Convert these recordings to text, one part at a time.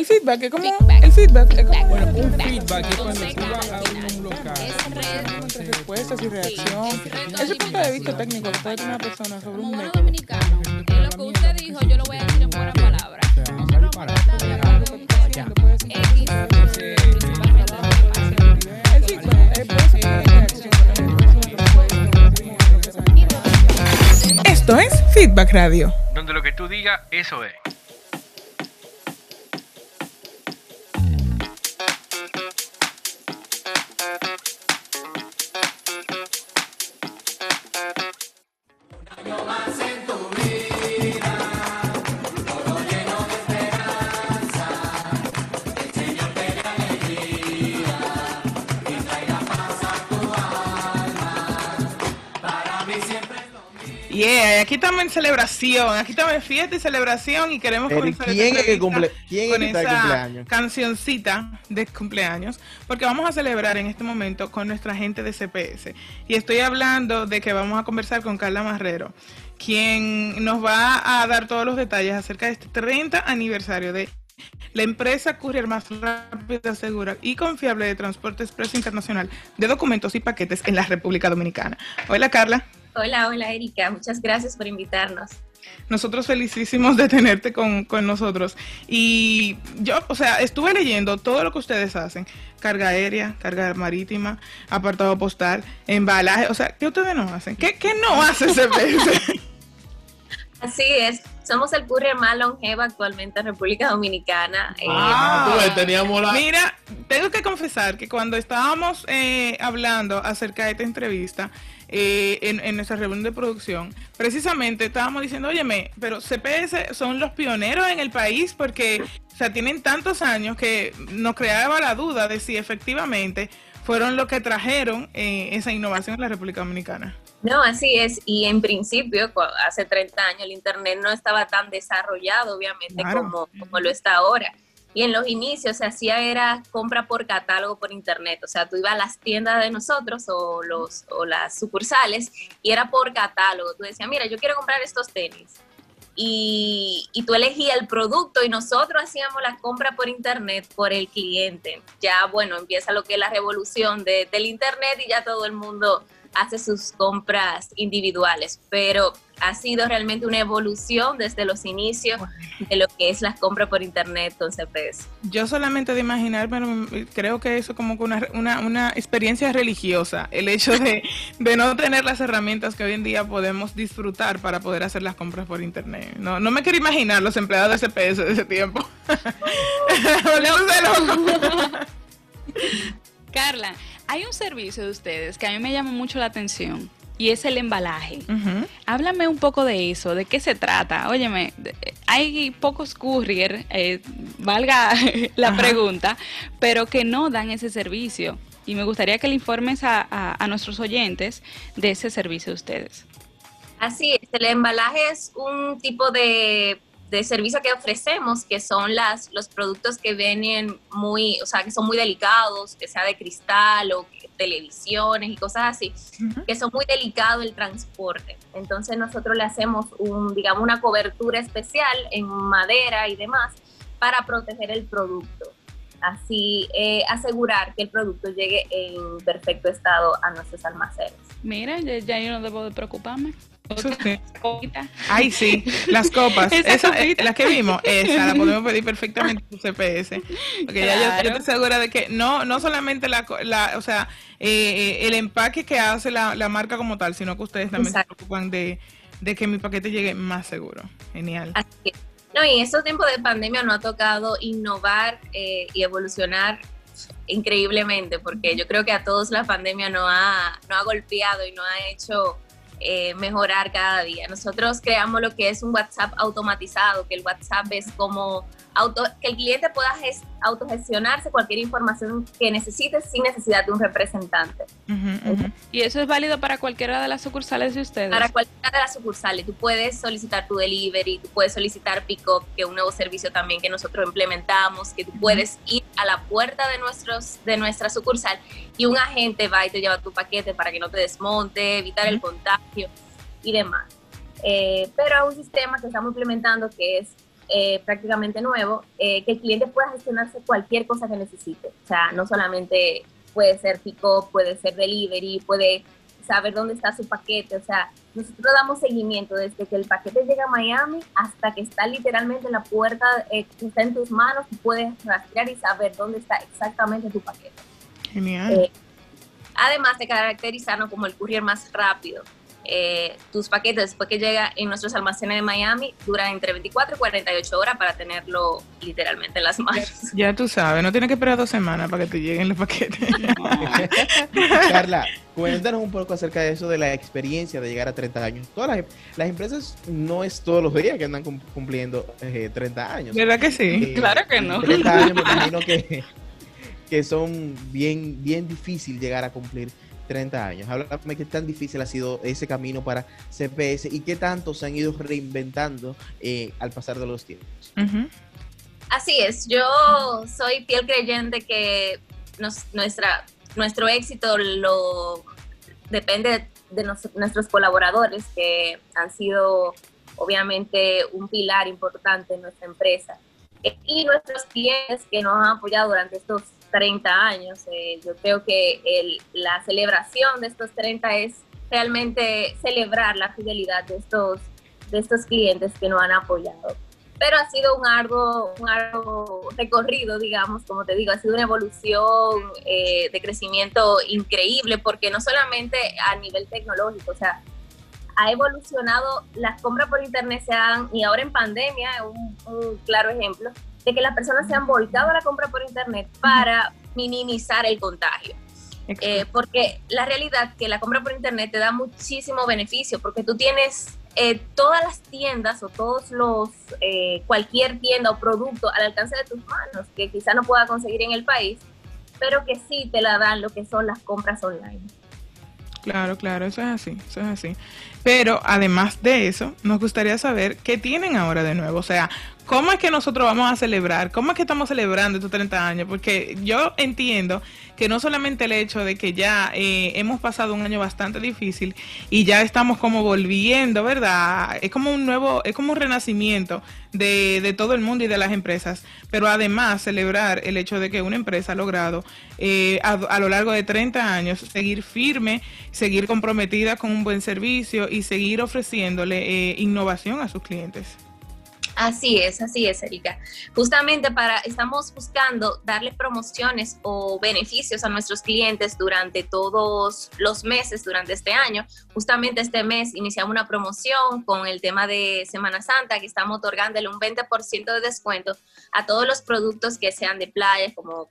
El feedback es como. El feedback es como. Bueno, un feedback es cuando tú vas a un local. entre respuestas y reacción. Ese punto de vista técnico que una persona sobre un método. dominicano, lo que usted dijo, yo lo voy a decir en buenas palabras. El feedback eh, reacción. Esto es Feedback Radio. Donde lo que tú digas, eso es. Yeah, aquí estamos en celebración, aquí estamos en fiesta y celebración y queremos Pero, comenzar ¿quién es que entrevista cumple- quién con esa cumpleaños? cancioncita de cumpleaños, porque vamos a celebrar en este momento con nuestra gente de CPS. Y estoy hablando de que vamos a conversar con Carla Marrero, quien nos va a dar todos los detalles acerca de este 30 aniversario de la empresa courier más rápida, segura y confiable de transporte expreso internacional de documentos y paquetes en la República Dominicana. Hola Carla. Hola, hola Erika, muchas gracias por invitarnos. Nosotros felicísimos de tenerte con, con nosotros. Y yo, o sea, estuve leyendo todo lo que ustedes hacen. Carga aérea, carga marítima, apartado postal, embalaje. O sea, ¿qué ustedes no hacen? ¿Qué, qué no hace CPS? Así es, somos el courier más longevo actualmente en República Dominicana. Eh, Ah, ves, teníamos la- Mira, tengo que confesar que cuando estábamos eh, hablando acerca de esta entrevista, eh, en, en nuestra reunión de producción, precisamente estábamos diciendo, óyeme, pero CPS son los pioneros en el país porque, o sea, tienen tantos años que nos creaba la duda de si efectivamente fueron los que trajeron eh, esa innovación en la República Dominicana. No, así es, y en principio, hace 30 años, el Internet no estaba tan desarrollado, obviamente, Claro. como, como lo está ahora. Y en los inicios se hacía era compra por catálogo por internet, o sea, tú ibas a las tiendas de nosotros o, los, o las sucursales y era por catálogo. Tú decías, mira, yo quiero comprar estos tenis. Y, y tú elegías el producto y nosotros hacíamos la compra por internet por el cliente. Ya, bueno, empieza lo que es la revolución de- del internet y ya todo el mundo hace sus compras individuales, pero ha sido realmente una evolución desde los inicios de lo que es la compra por internet con CPS. Yo solamente de imaginarme, creo que eso como una, una, una experiencia religiosa, el hecho de, de no tener las herramientas que hoy en día podemos disfrutar para poder hacer las compras por internet. No, no me quiero imaginar los empleados de CPS de ese tiempo. Carla, hay un servicio de ustedes que a mí me llama mucho la atención y es el embalaje. Háblame un poco de eso, de qué se trata. Óyeme, de- hay pocos courier, eh, valga la Ajá. pregunta, pero que no dan ese servicio. Y me gustaría que le informes a, a- a nuestros oyentes de ese servicio de ustedes. Así es, el embalaje es un tipo de, de servicio que ofrecemos, que son las, los productos que vienen muy, o sea, que son muy delicados, que sea de cristal o que- televisiones y cosas así, Ujú. que son muy delicados el transporte. Entonces nosotros le hacemos un, digamos, una cobertura especial en madera y demás para proteger el producto. Así eh, asegurar que el producto llegue en perfecto estado a nuestros almacenes. Mira, ya, ya yo no debo de preocuparme. Eso sí. Ay, sí, las copas. Esa Esa, eh, copita. la que vimos, esa la podemos pedir perfectamente por CPS. Porque ya yo- yo, Claro. estoy segura de que no no solamente la, la o sea, eh, eh, el empaque que hace la, la marca como tal, sino que ustedes también Exacto. se preocupan de, de que mi paquete llegue más seguro. Genial. Así es. No, y en estos tiempos de pandemia nos ha tocado innovar eh, y evolucionar increíblemente, porque yo creo que a todos la pandemia nos ha, nos ha golpeado y nos ha hecho eh, mejorar cada día. Nosotros creamos lo que es un WhatsApp automatizado, que el WhatsApp es como auto, que el cliente pueda ges- autogestionarse cualquier información que necesite sin necesidad de un representante. Ujú, ujú. Y eso es válido para cualquiera de las sucursales de ustedes. Para cualquiera de las sucursales, tú puedes solicitar tu delivery, tú puedes solicitar pick-up, que es un nuevo servicio también que nosotros implementamos, que tú puedes ir a la puerta de, nuestros, de nuestra sucursal y un agente va y te lleva tu paquete para que no te desmonte, evitar el contagio y demás. Eh, pero un sistema que estamos implementando que es eh, prácticamente nuevo, eh, que el cliente pueda gestionarse cualquier cosa que necesite. O sea, no solamente puede ser pick-up, puede ser delivery, puede saber dónde está su paquete. O sea, nosotros damos seguimiento desde que el paquete llega a Miami hasta que está literalmente en la puerta, eh, está en tus manos, puedes rastrear y saber dónde está exactamente tu paquete. Genial. Eh, además de caracterizarnos como el courier más rápido. Eh, tus paquetes después que llega en nuestros almacenes de Miami duran entre 24 y 48 horas para tenerlo literalmente en las manos. Ya tú sabes, no tienes que esperar dos semanas para que te lleguen los paquetes. Carla, cuéntanos un poco acerca de eso de la experiencia de llegar a 30 años. Todas las, las empresas no es todos los días que andan cum- cumpliendo eh, 30 años. ¿Verdad que sí? Eh, Claro que no. 30 años me imagino que, que son bien, bien difícil llegar a cumplir 30 años. Háblame qué tan difícil ha sido ese camino para CPS y qué tanto se han ido reinventando eh, al pasar de los tiempos. Así es, yo soy fiel creyente que nos- nuestra, nuestro éxito lo depende de nos- nuestros colaboradores que han sido obviamente un pilar importante en nuestra empresa y nuestros clientes que nos han apoyado durante estos 30 años. Eh, yo creo que el- la celebración de estos 30 es realmente celebrar la fidelidad de estos, de estos clientes que nos han apoyado pero ha sido un arduo, un arduo recorrido, digamos, como te digo, ha sido una evolución eh, de crecimiento increíble, porque no solamente a nivel tecnológico, o sea, ha evolucionado, las compras por internet se han, y ahora en pandemia, un, un claro ejemplo, de que las personas se han volcado a la compra por internet para minimizar el contagio. Eh, porque la realidad que la compra por internet te da muchísimo beneficio, porque tú tienes eh, todas las tiendas o todos los, eh, cualquier tienda o producto al alcance de tus manos, que quizá no pueda conseguir en el país, pero que sí te la dan lo que son las compras online. Claro, claro, eso es así, eso es así. Pero además de eso, nos gustaría saber qué tienen ahora de nuevo. O sea, ¿cómo es que nosotros vamos a celebrar? ¿Cómo es que estamos celebrando estos 30 años? Porque yo entiendo que no solamente el hecho de que ya eh, hemos pasado un año bastante difícil y ya estamos como volviendo, ¿verdad? Es como un nuevo, es como un renacimiento de, todo el mundo y de las empresas. Pero además celebrar el hecho de que una empresa ha logrado eh, a, a lo largo de 30 años seguir firme, seguir comprometida con un buen servicio y seguir ofreciéndole eh, innovación a sus clientes. Así es, así es, Erika. Justamente para, estamos buscando darle promociones o beneficios a nuestros clientes durante todos los meses durante este año. Justamente este mes iniciamos una promoción con el tema de Semana Santa que estamos otorgándole un 20% de descuento a todos los productos que sean de playa, como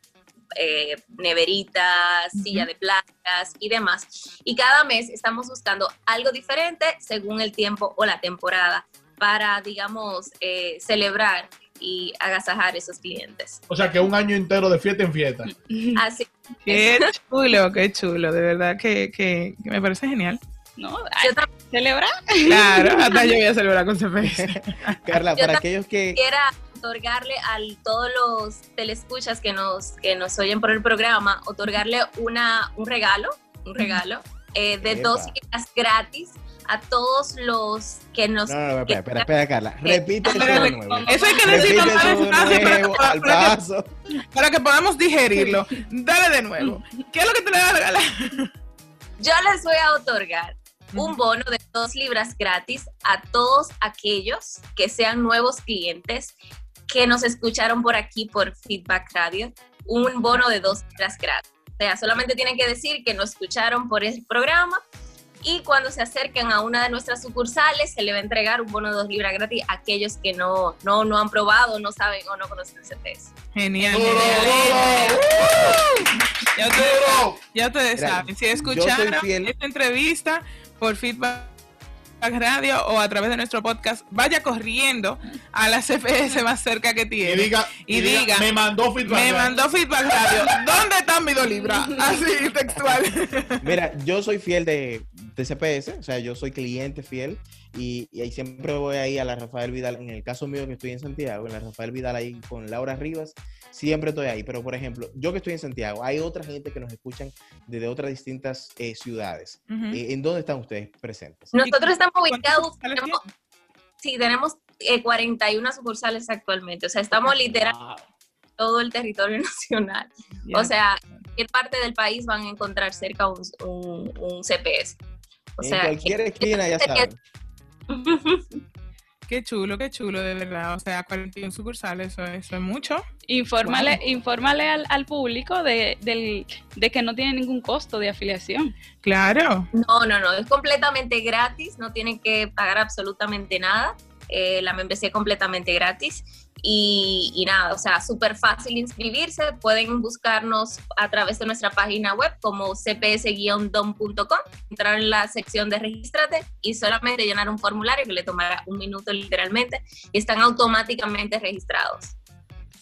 eh, neveritas, silla de playas y demás. Y cada mes estamos buscando algo diferente según el tiempo o la temporada para, digamos, eh, celebrar y agasajar esos clientes. O sea que un año entero de fiesta en fiesta. Así, Qué chulo, qué chulo, de verdad que, que- que me parece genial. ¿No? yo también Celebrar. Claro, hasta yo voy a celebrar con CPS. Carla, Yo para aquellos que... otorgarle a todos los telescuchas que nos, que nos oyen por el programa, otorgarle una, un regalo, un regalo eh, de Epa. dos libras gratis a todos los que nos... No, no, no, que- espera, espera, espera, Carla. Repite eso de nuevo. Eso hay que Repite decirlo para para para que podamos digerirlo. Dale de nuevo. ¿Qué es lo que te le da a regalar? Yo les voy a otorgar un bono de dos libras gratis a todos aquellos que sean nuevos clientes que nos escucharon por aquí por Feedback Radio. Un bono de dos libras gratis. O sea, solamente tienen que decir que nos escucharon por el programa y cuando se acerquen a una de nuestras sucursales se le va a entregar un bono de dos libras gratis a aquellos que no, no, no han probado, no saben o no conocen CPS. Genial, ¡Duro, genial. duro! Ya ustedes, saben, si escucharon esta entrevista por Feedback Radio o a través de nuestro podcast, vaya corriendo a la CPS más cerca que Y tiene. diga, Y diga, me mandó feedback. Me mandó Feedback Radio. ¿Dónde están mis dos libras? Así, textual. Mira, yo soy fiel de, de CPS, o sea, yo soy cliente fiel y, y ahí siempre voy ahí a la Rafael Vidal. En el caso mío que estoy en Santiago, en la Rafael Vidal ahí con Laura Rivas, siempre estoy ahí. Pero, por ejemplo, yo que estoy en Santiago, hay otra gente que nos escuchan desde otras distintas eh, ciudades. Eh, ¿En dónde están ustedes presentes? Nosotros estamos ¿Cuántas ubicados, tenemos, sí, tenemos eh, 41 sucursales actualmente. O sea, estamos literal Wow. todo el territorio nacional. O sea, en parte del país van a encontrar cerca un, un, un CPS. O en sea, cualquier esquina ya saben. Qué chulo, qué chulo, de verdad. O sea, 41 sucursales, eso, eso es mucho. Infórmale, Wow. infórmale al, al público de, del, de que no tiene ningún costo de afiliación. Claro. No, no, no, es completamente gratis, no tienen que pagar absolutamente nada. Eh, la membresía es completamente gratis y, y nada, o sea, súper fácil inscribirse. Pueden buscarnos a través de nuestra página web como cps-dom.com, entrar en la sección de regístrate y solamente llenar un formulario que le tomará un minuto literalmente y están automáticamente registrados.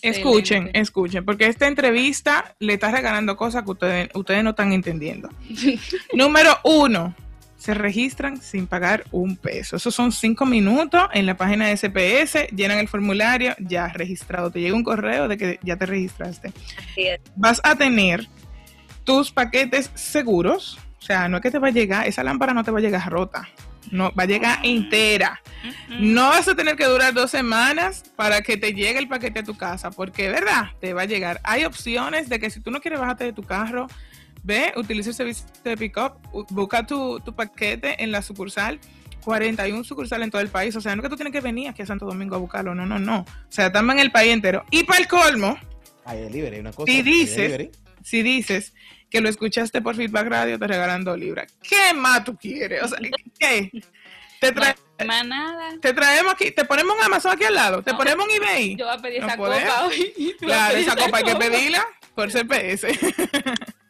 Escuchen, Excelente. escuchen, porque esta entrevista le está regalando cosas que ustedes, ustedes no están entendiendo. Número uno, se registran sin pagar un peso. Esos son cinco minutos en la página de SPS, llenan el formulario, ya registrado. Te llega un correo de que ya te registraste. Así es. Vas a tener tus paquetes seguros, o sea, no es que te va a llegar, esa lámpara no te va a llegar rota, no, va a llegar entera. No vas a tener que durar dos semanas para que te llegue el paquete a tu casa, porque verdad, te va a llegar. Hay opciones de que si tú no quieres bajarte de tu carro, ve, utiliza el servicio de pick-up, busca tu, tu paquete en la sucursal. 41 sucursales en todo el país, o sea, no es que tú tienes que venir aquí a Santo Domingo a buscarlo, no, no, no. O sea, estamos en el país entero. Y para el colmo, Hay delivery, una cosa. Si dices- delivery. si dices que lo escuchaste por Feedback Radio, te regalan dos libras. ¿Qué más tú quieres? O sea, ¿qué? Te, trae- Más nada. te traemos aquí, te ponemos un Amazon aquí al lado, te No. ponemos un eBay. Yo voy a pedir No esa podemos. copa hoy. y tú vas a Claro, esa copa hay que pedirla por CPS.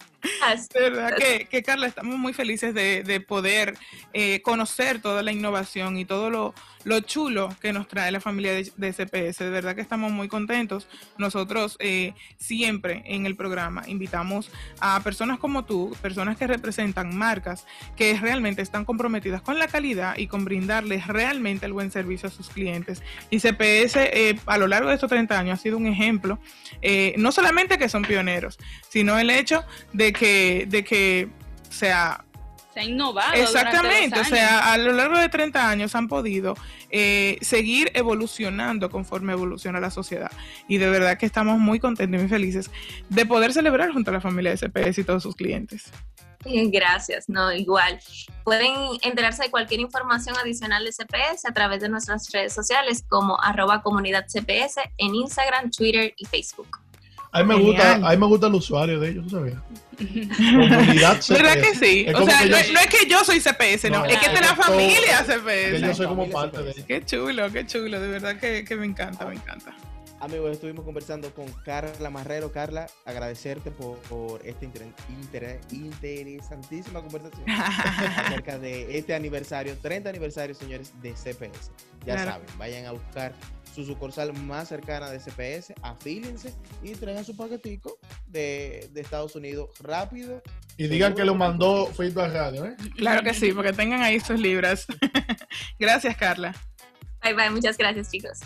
De verdad que, que, Carla, estamos muy felices de, de poder eh, conocer toda la innovación y todo lo, lo chulo que nos trae la familia de, de CPS. De verdad que estamos muy contentos. Nosotros eh, siempre en el programa invitamos a personas como tú, personas que representan marcas que realmente están comprometidas con la calidad y con brindarles realmente el buen servicio a sus clientes. Y CPS eh, a lo largo de estos 30 años ha sido un ejemplo, eh, no solamente que son pioneros, sino el hecho de que, de que, o sea, Se ha innovado. durante exactamente, o sea, a lo largo de 30 años han podido eh, seguir evolucionando conforme evoluciona la sociedad. Y de verdad que estamos muy contentos y muy felices de poder celebrar junto a la familia de CPS y todos sus clientes. Gracias, no, igual. Pueden enterarse de cualquier información adicional de CPS a través de nuestras redes sociales como arroba comunidad CPS en Instagram, Twitter y Facebook. A mí me gusta, a mí me gusta el usuario de ellos, ¿tú sabías? Comunidad ¿Verdad CPS. que sí? Es O sea, no, yo- es- no es que yo soy CPS, no, No, es que esta es la familia todo- que yo CPS. soy como parte de CPS. Qué chulo, qué chulo, de verdad que, que me encanta, me encanta. Amigos, estuvimos conversando con Carla Marrero. Carla, agradecerte por, por esta inter- inter- interesantísima conversación acerca de este aniversario, 30 aniversario, señores, de CPS. Ya Claro. saben, vayan a buscar su sucursal más cercana de CPS, afílense y traigan su paquetico de, de Estados Unidos rápido. Y digan que lo mandó Feedback Radio, ¿eh? Claro que sí, porque tengan ahí sus libras. Gracias, Carla. Bye bye, muchas gracias chicos.